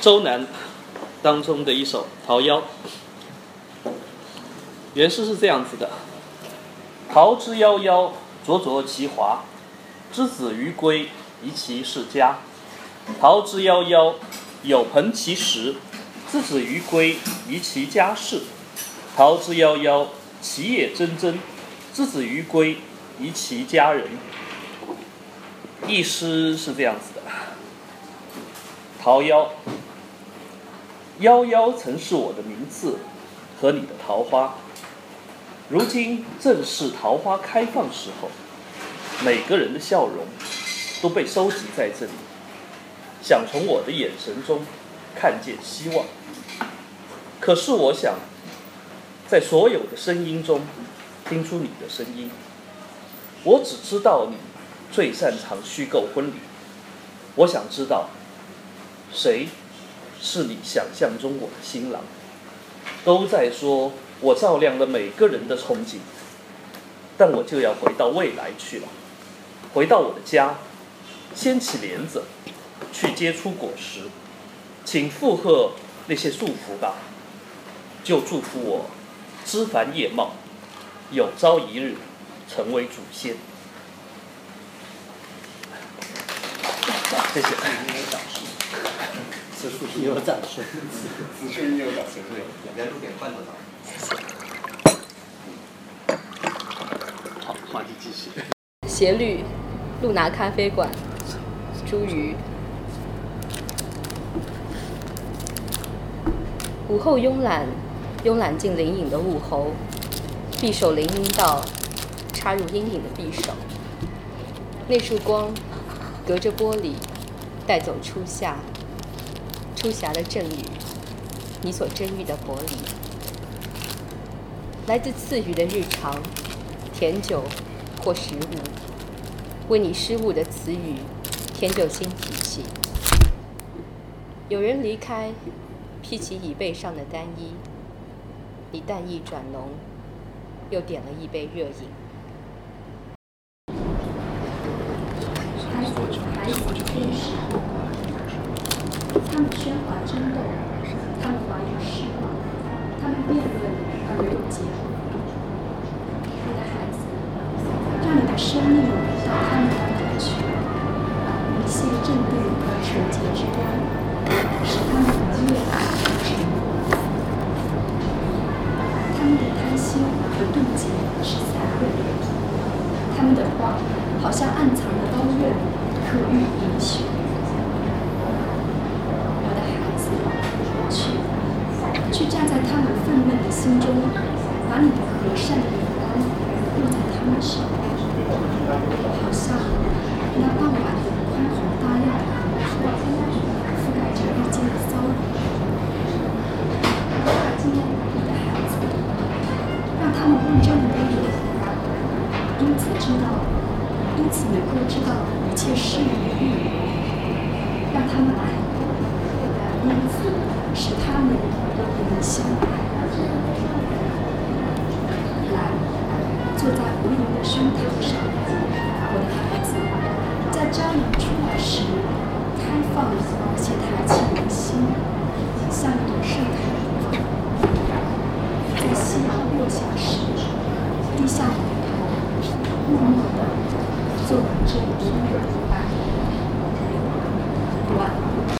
周南当中的一首《桃夭》，原诗是这样子的：“桃之夭夭，灼灼其华。之子于归，宜其室家。桃之夭夭，有朋其实。之子于归，宜其家室。桃之夭夭，其叶蓁蓁。之子于归，宜其家人。”一诗是这样子的：桃夭，夭夭曾是我的名字和你的桃花，如今正是桃花开放时候，每个人的笑容都被收集在这里，想从我的眼神中看见希望。可是我想，在所有的声音中听出你的声音，我只知道你。最擅长虚构婚礼，我想知道，谁是你想象中我的新郎？都在说我照亮了每个人的憧憬，但我就要回到未来去了，回到我的家，掀起帘子，去接出果实，请附和那些祝福吧，就祝福我枝繁叶茂，有朝一日成为祖先。谢谢。此处应有掌声。此处应有掌声。对，两边录点罐头糖。好，话题继续。斜率，露拿咖啡馆，茱萸。午后慵懒，慵懒进灵隐的午喉，匕首凌阴道，插入阴影的匕首。那束光，隔着玻璃。带走初夏，初夏的阵雨，你所珍遇的薄离，来自赐予的日常，甜酒或食物，为你失误的词语添就新脾气。有人离开，披起椅背上的单衣，你淡意转浓，又点了一杯热饮。他们喧哗争斗，他们怀疑失望，他们辩论而没有结果。我的孩子，让你的生命到他们那里去，一切正对和纯洁之光，使他们永远沉默。他们的贪心和妒忌是残忍的，他们的话好像暗藏的刀刃，可喻银血。去站在他们愤懑的心中，把你的和善的眼光落在他们身上，好像那傍晚的宽宏大量的河覆盖着日间的骚扰。今天你的孩子，让他们问这么多年，因此知道，因此能够知道一切事与欲，让他们来，因此使他们。我们相爱，来，坐在无垠的胸膛上，我的孩子，在朝阳出来时，开放且抬起你的心，像一朵盛开的花。在夕阳落下时，低下你的头，默默地做完这一天的礼拜。晚。